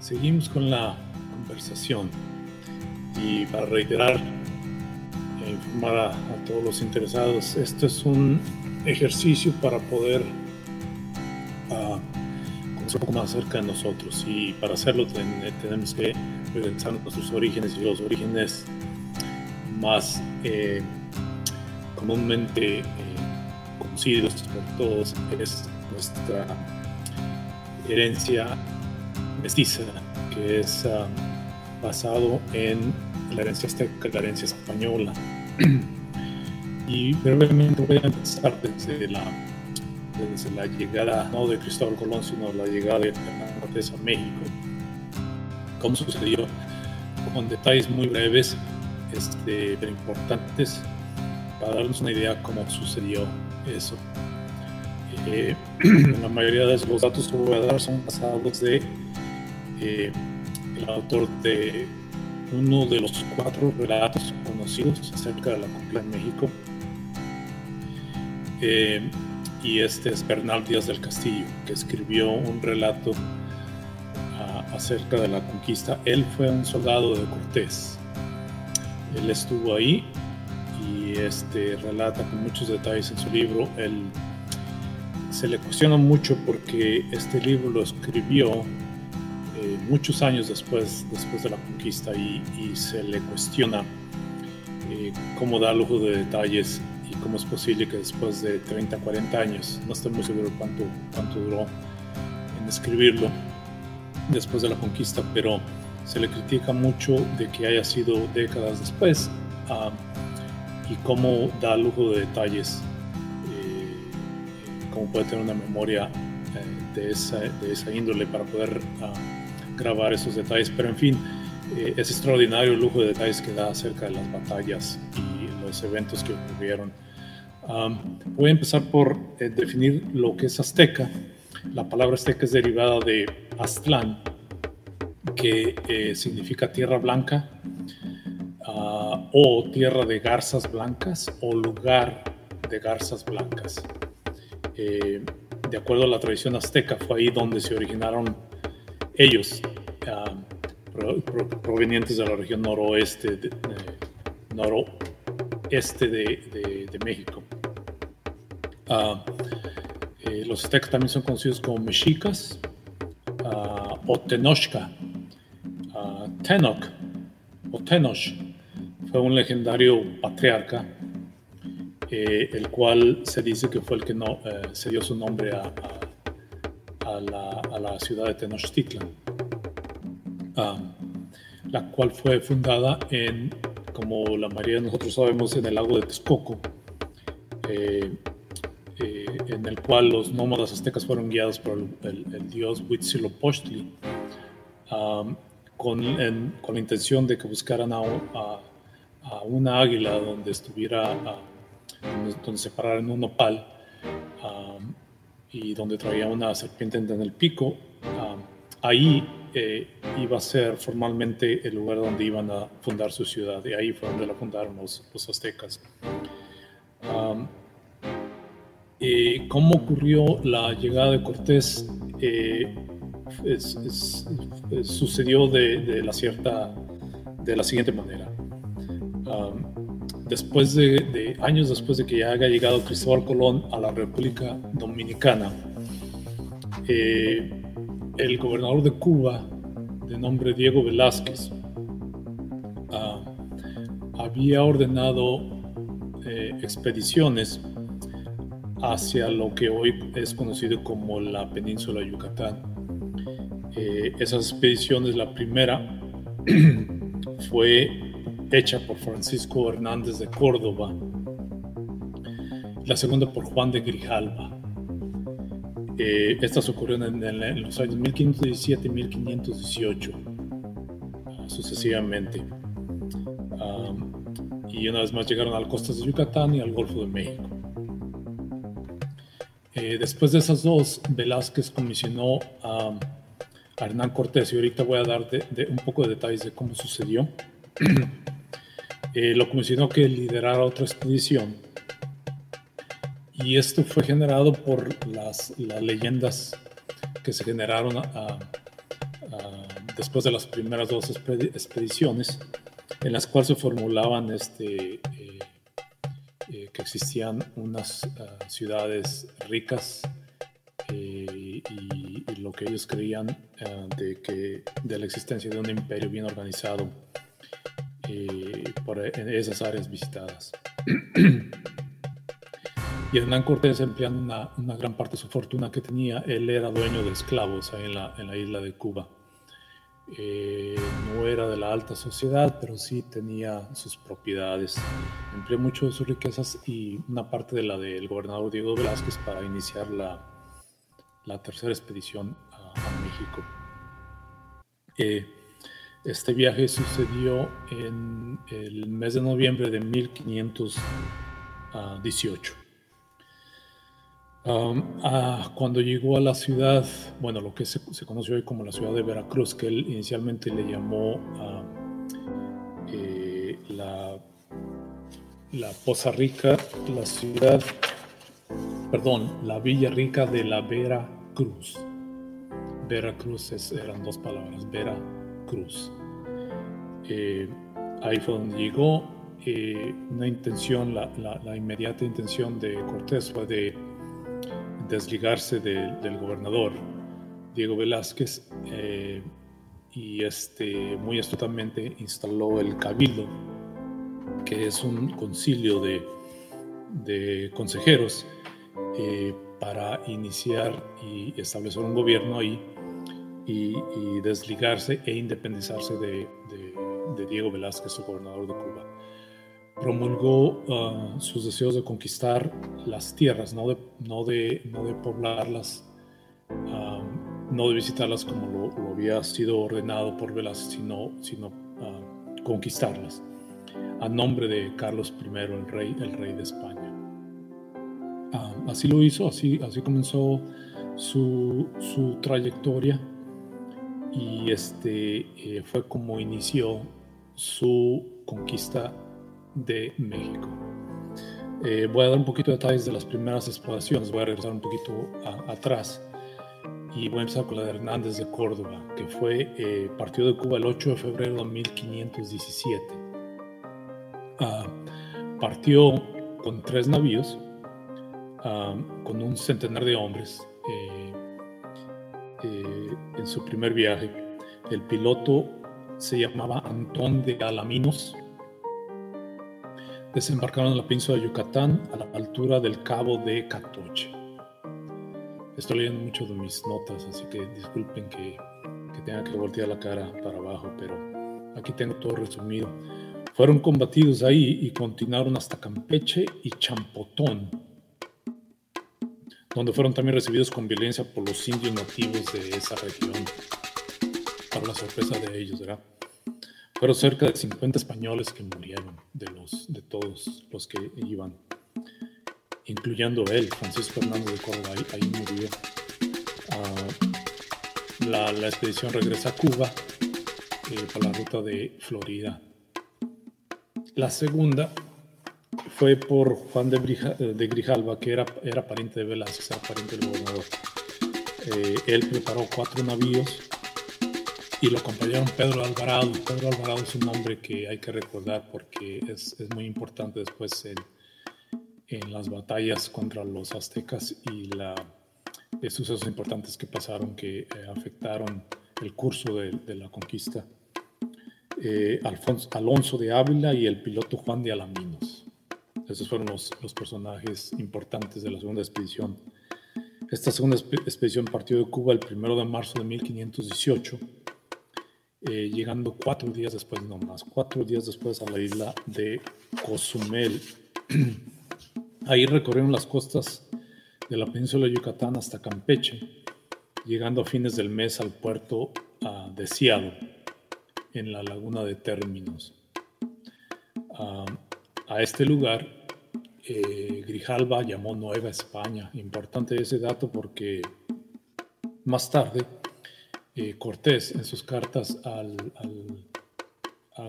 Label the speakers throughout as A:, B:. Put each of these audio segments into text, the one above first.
A: Seguimos con la conversación. Y para reiterar e informar a, todos los interesados, esto es un ejercicio para poder uh, conocer un poco más cerca de nosotros. Y para hacerlo tenemos que regresar a nuestros orígenes y los orígenes más eh, comúnmente eh, conocidos por todos es nuestra herencia mestiza, que es ah, basado en la herencia azteca, la herencia española. y brevemente voy a empezar desde la, desde la llegada, no de Cristóbal Colón, sino la llegada de Hernán Cortés a México. Cómo sucedió, con detalles muy breves, este, pero importantes, para darnos una idea cómo sucedió eso. Eh, la mayoría de los datos que voy a dar son basados de eh, el autor de uno de los cuatro relatos conocidos acerca de la conquista en México. Eh, y este es Bernal Díaz del Castillo, que escribió un relato ah, acerca de la conquista. Él fue un soldado de Cortés. Él estuvo ahí y este relata con muchos detalles en su libro. Se le cuestiona mucho porque este libro lo escribió muchos años después, después de la conquista y, se le cuestiona eh, cómo da lujo de detalles y cómo es posible que después de 30, 40 años, no estoy muy seguro cuánto, cuánto duró en escribirlo después de la conquista, pero se le critica mucho de que haya sido décadas después ah, y cómo da lujo de detalles, eh, cómo puede tener una memoria eh, de, esa, de, esa, índole para poder ah, grabar esos detalles, pero en fin, eh, es extraordinario el lujo de detalles que da acerca de las batallas y los eventos que ocurrieron. voy a empezar por eh, definir lo que es azteca. La palabra azteca es derivada de Aztlán, que eh, significa tierra blanca ah, o tierra de garzas blancas o lugar de garzas blancas. de acuerdo a la tradición azteca, fue ahí donde se originaron ellos, ah, provenientes de la región noroeste de, noroeste de, México. Ah, eh, los aztecas también son conocidos como mexicas uh, o tenochca. Tenoch o Tenoch fue un legendario patriarca, eh, el cual se dice que fue el que no, eh, se dio su nombre a la, ciudad de Tenochtitlan, la cual fue fundada en, como la mayoría de nosotros sabemos, en el lago de Texcoco, eh, eh, en el cual los nómadas aztecas fueron guiados por el, dios Huitzilopochtli, con, con, la intención de que buscaran a, una águila donde estuviera, donde, se pararan un nopal y donde traía una serpiente en el pico, ah, ahí eh, iba a ser formalmente el lugar donde iban a fundar su ciudad, y ahí fue donde la fundaron los, aztecas. ¿Cómo ocurrió la llegada de Cortés? Eh, sucedió de, la cierta, de la siguiente manera después de, años después de que ya haya llegado Cristóbal Colón a la República Dominicana, eh, el gobernador de Cuba, de nombre Diego Velázquez, ah, había ordenado eh, expediciones hacia lo que hoy es conocido como la península de Yucatán. Eh, esas expediciones, la primera fue hecha por Francisco Hernández de Córdoba, la segunda por Juan de Grijalva. Eh, estas ocurrieron en, los años 1517 y 1518, ah, sucesivamente. y una vez más llegaron a las costas de Yucatán y al Golfo de México. Eh, después de esas dos, Velázquez comisionó a, Hernán Cortés y ahorita voy a dar un poco de detalles de cómo sucedió. eh, lo comisionó que liderara otra expedición. Y esto fue generado por las, leyendas que se generaron después de las primeras dos expediciones, en las cuales se formulaban este, eh, eh, que existían unas ah, ciudades ricas y, lo que ellos creían ah, de, que, de la existencia de un imperio bien organizado por en esas áreas visitadas. y Hernán Cortés, empleando una, una, gran parte de su fortuna que tenía, él era dueño de esclavos ahí en la, en la isla de Cuba. Eh, no era de la alta sociedad, pero sí tenía sus propiedades. Empleó mucho de sus riquezas y una parte de la del gobernador Diego Velázquez para iniciar la, la tercera expedición a, México. Eh, este viaje sucedió en el mes de noviembre de 1518. Ah, cuando llegó a la ciudad, bueno, lo que se, conoce hoy como la ciudad de Veracruz, que él inicialmente le llamó eh, la, la Poza Rica, la ciudad, perdón, la Villa Rica de la Veracruz. Veracruz es, eran dos palabras, Veracruz. Eh, ahí fue donde llegó. Eh, una intención, la, inmediata intención de Cortés fue de desligarse del gobernador Diego Velázquez eh, y este, muy astutamente instaló el cabildo, que es un concilio de, consejeros para iniciar y establecer un gobierno ahí y, desligarse e independizarse de, de Diego Velázquez, el gobernador de Cuba promulgó ah, sus deseos de conquistar las tierras, no de, no de, no de poblarlas, ah, no de visitarlas como lo, había sido ordenado por Velázquez, sino, sino ah, conquistarlas, a nombre de Carlos I, el rey, el rey de España. así lo hizo, así, así comenzó su, su trayectoria y este eh, fue como inició su conquista de México. Eh, voy a dar un poquito de detalles de las primeras exploraciones, voy a regresar un poquito atrás y voy a empezar con la de Hernández de Córdoba, que fue eh, partió de Cuba el 8 de febrero de 1517. Ah, partió con tres navíos, ah, con un centenar de hombres eh, en su primer viaje. El piloto se llamaba Antón de Alaminos desembarcaron en la península de Yucatán a la altura del cabo de Catoche. Estoy leyendo mucho de mis notas, así que disculpen que, que tenga que voltear la cara para abajo, pero aquí tengo todo resumido. Fueron combatidos ahí y continuaron hasta Campeche y Champotón, donde fueron también recibidos con violencia por los indios nativos de esa región, para la sorpresa de ellos, ¿verdad? Fueron cerca de 50 españoles que murieron, de, los, de todos los que iban, incluyendo él, Francisco Hernández de Córdoba, ahí, murió. Ah, la, expedición regresa a Cuba eh, por la ruta de Florida. La segunda fue por Juan de, de Grijalva, que era, era pariente de Velázquez, era pariente del gobernador. Eh, él preparó cuatro navíos y lo acompañaron Pedro Alvarado. Pedro Alvarado es un nombre que hay que recordar porque es, es muy importante después en, en, las batallas contra los aztecas y la, de sucesos importantes que pasaron que eh, afectaron el curso de, de la conquista. Eh, Alfonso, Alonso de Ávila y el piloto Juan de Alaminos. Esos fueron los, los personajes importantes de la segunda expedición. Esta segunda expedición partió de Cuba el 1 de marzo de 1518 eh, llegando cuatro días después, no más, cuatro días después a la isla de Cozumel. Ahí recorrieron las costas de la península de Yucatán hasta Campeche, llegando a fines del mes al puerto uh, de en la laguna de Términos. a este lugar, eh, Grijalva llamó Nueva España. Importante ese dato porque más tarde eh, Cortés en sus cartas al,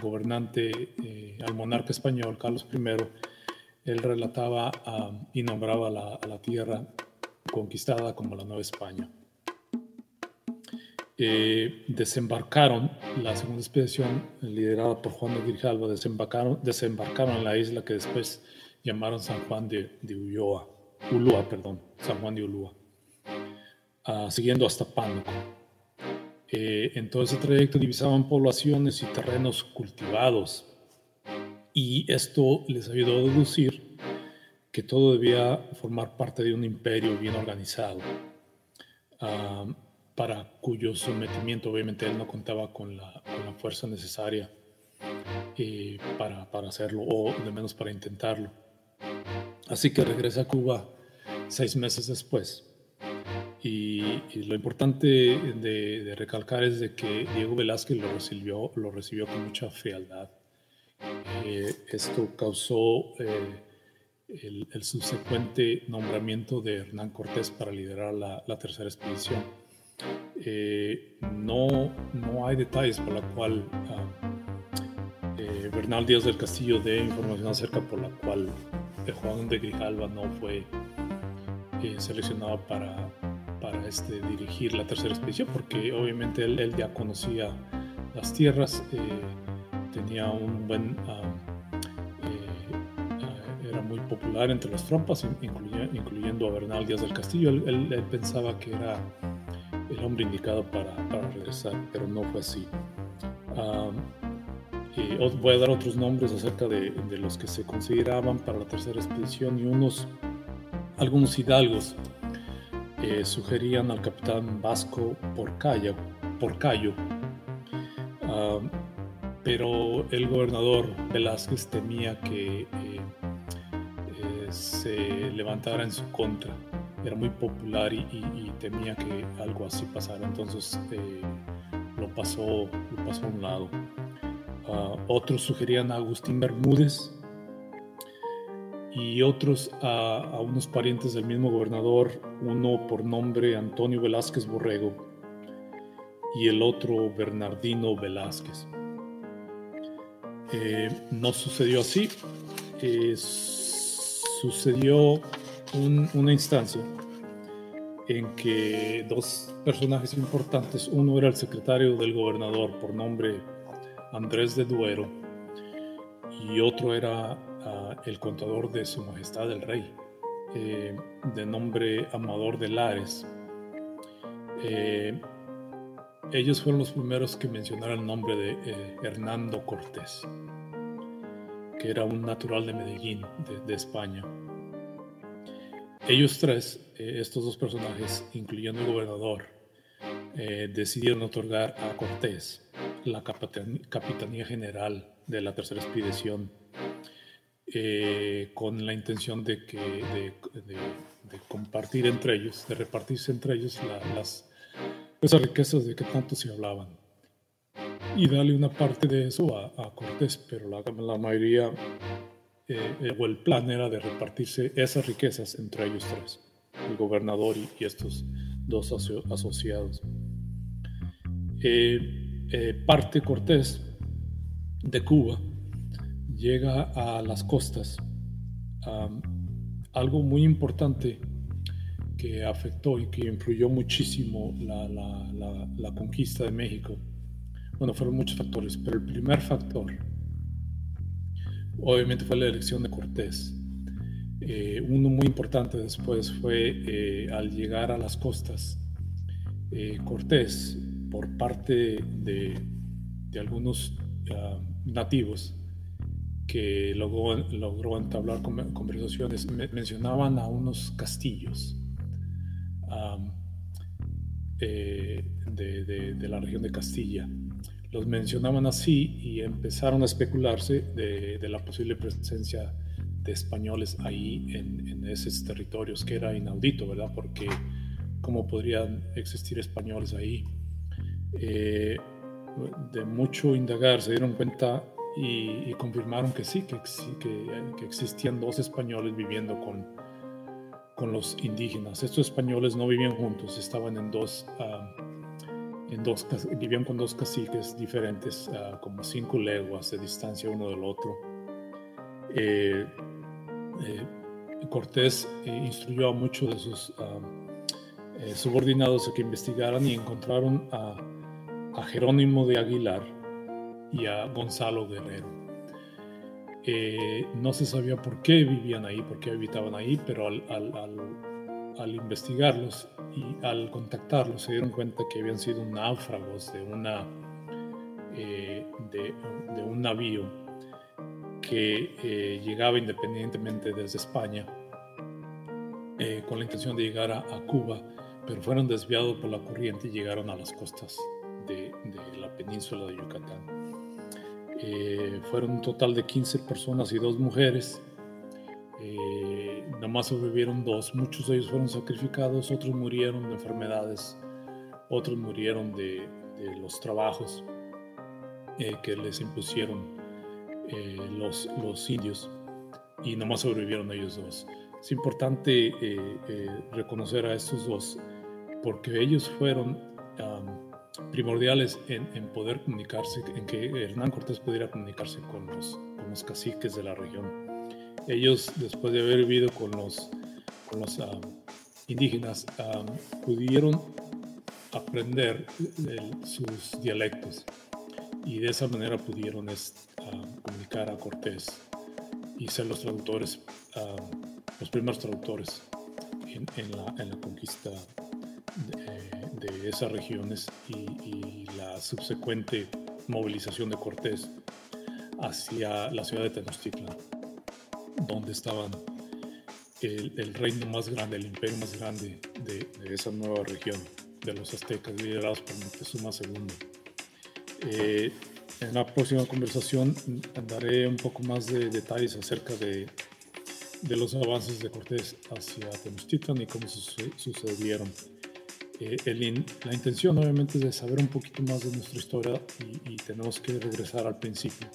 A: gobernante, eh, al monarca español, Carlos I, él relataba y nombraba la, a la tierra conquistada como la Nueva España. desembarcaron, la segunda expedición liderada por Juan de Grijalva, desembarcaron, desembarcaron en la isla que después llamaron San Juan de, de Ulloa, perdón, San Juan de Ulúa, uh, siguiendo hasta Pánuco. Eh, en todo ese trayecto divisaban poblaciones y terrenos cultivados y esto les ayudó a deducir que todo debía formar parte de un imperio bien organizado. Uh, para cuyo sometimiento obviamente él no contaba con la, fuerza necesaria eh, para, para, hacerlo, o de menos para intentarlo. Así que regresa a Cuba seis meses después. Y, lo importante de, recalcar es de que Diego Velázquez lo recibió, lo recibió con mucha frialdad. Eh, esto causó eh, el, subsecuente nombramiento de Hernán Cortés para liderar la, la tercera expedición eh, no, no hay detalles por la cual ah, eh, Bernal Díaz del Castillo dé información acerca por la cual Juan de Grijalva no fue eh, seleccionado para, para este, dirigir la tercera expedición, porque obviamente él, ya conocía las tierras, tenía un buen... Ah, era muy popular entre las tropas, incluyendo a Bernal Díaz del Castillo. él pensaba que era el hombre indicado para, para regresar, pero no fue así. Y voy a dar otros nombres acerca de, los que se consideraban para la tercera expedición y unos, algunos hidalgos eh, sugerían al capitán Vasco Porcayo, Porcayo pero el gobernador Velázquez temía que eh, eh, se levantara en su contra era muy popular y, temía que algo así pasara, entonces lo, pasó, lo pasó a un lado. Otros sugerían a Agustín Bermúdez y otros a, unos parientes del mismo gobernador, uno por nombre Antonio Velázquez Borrego y el otro Bernardino Velázquez. Eh, no sucedió así, eh, sucedió una instancia en que dos personajes importantes, uno era el secretario del gobernador por nombre Andrés de Duero y otro era ah, el contador de su majestad el rey, eh, de nombre Amador de Lares. Eh, ellos fueron los primeros que mencionaron el nombre de eh, Hernando Cortés, que era un natural de Medellín, de España. Ellos tres, estos dos personajes, incluyendo el gobernador, decidieron otorgar a Cortés la capitanía general de la tercera expedición eh, con la intención de, que, de, compartir entre ellos, de repartirse entre ellos las, esas riquezas de que tanto se hablaban y darle una parte de eso a, a Cortés, pero la, la mayoría eh, o el plan era de repartirse esas riquezas entre ellos tres, el gobernador y, estos dos asociados. Eh, eh, parte Cortés de Cuba llega a las costas. algo muy importante que afectó y que influyó muchísimo la, conquista de México. Bueno, fueron muchos factores, pero el primer factor obviamente fue la elección de Cortés. Eh, uno muy importante después fue eh, al llegar a las costas, eh, Cortés, por parte de, algunos ah, nativos que logró, logró entablar conversaciones, mencionaban a unos castillos de la región de Castilla los mencionaban así y empezaron a especularse de, la posible presencia de españoles ahí en, esos territorios, que era inaudito, ¿verdad? Porque cómo podrían existir españoles ahí. Eh, de mucho indagar se dieron cuenta y, confirmaron que sí, que, que, existían dos españoles viviendo con, con los indígenas. Estos españoles no vivían juntos, estaban en dos... Ah, dos, vivían con dos caciques diferentes, como cinco leguas de distancia uno del otro. Eh, eh, Cortés eh, instruyó a muchos de sus eh, subordinados a que investigaran y encontraron a, Jerónimo de Aguilar y a Gonzalo Guerrero. Eh, no se sabía por qué vivían ahí, por qué habitaban ahí, pero al, investigarlos y al contactarlos se dieron cuenta que habían sido náufragos de, una, eh, de, un navío que llegaba independientemente desde España con la intención de llegar a, a Cuba pero fueron desviados por la corriente y llegaron a las costas la península de Yucatán. Eh, fueron un total de 15 personas y dos mujeres. Eh, nada sobrevivieron dos. Muchos de ellos fueron sacrificados, otros murieron de enfermedades, otros murieron de, los trabajos eh, que les impusieron los, los indios y nada más sobrevivieron ellos dos. Es importante reconocer a estos dos porque ellos fueron primordiales en, poder comunicarse, en que Hernán Cortés pudiera comunicarse con los, caciques de la región. Ellos, después de haber vivido con los, los indígenas, pudieron aprender sus dialectos y de esa manera pudieron comunicar a Cortés y ser los traductores, los primeros traductores en, la, en la conquista de, esas regiones y, la subsecuente movilización de Cortés hacia la ciudad de Tenochtitlan, donde estaban el, reino más grande, el imperio más grande de, esa nueva región, de los aztecas, liderados por Moctezuma II. Eh, en la próxima conversación daré un poco más de detalles acerca de, de los avances de Cortés hacia Tenochtitlan y cómo sucedieron. Eh, la intención obviamente es de saber un poquito más de nuestra historia y, tenemos que regresar al principio.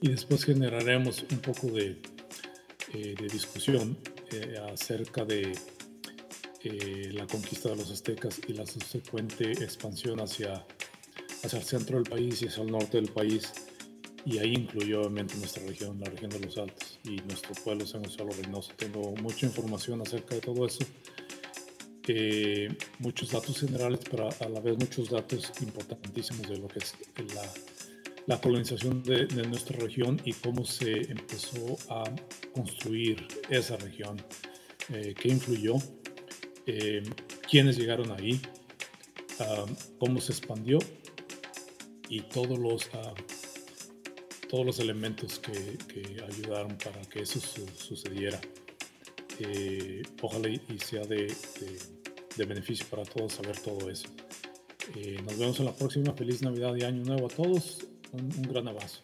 A: Y después generaremos un poco de, eh, discusión eh, acerca de la conquista de los aztecas y la subsecuente expansión hacia, hacia el centro del país y hacia el norte del país. Y ahí incluyó obviamente nuestra región, la región de los Altos y nuestro pueblo San Gonzalo Reynoso. Tengo mucha información acerca de todo eso muchos datos generales, pero a la vez muchos datos importantísimos de lo que es la, colonización de, nuestra región y cómo se empezó a construir esa región, eh, qué influyó, eh, quiénes llegaron ahí, ah, cómo se expandió y todos los, ah, todos los elementos que, que, ayudaron para que eso sucediera. Eh, ojalá y sea de, de beneficio para todos saber todo eso. Eh, nos vemos en la próxima. Feliz Navidad y Año Nuevo a todos. Un, un gran abrazo.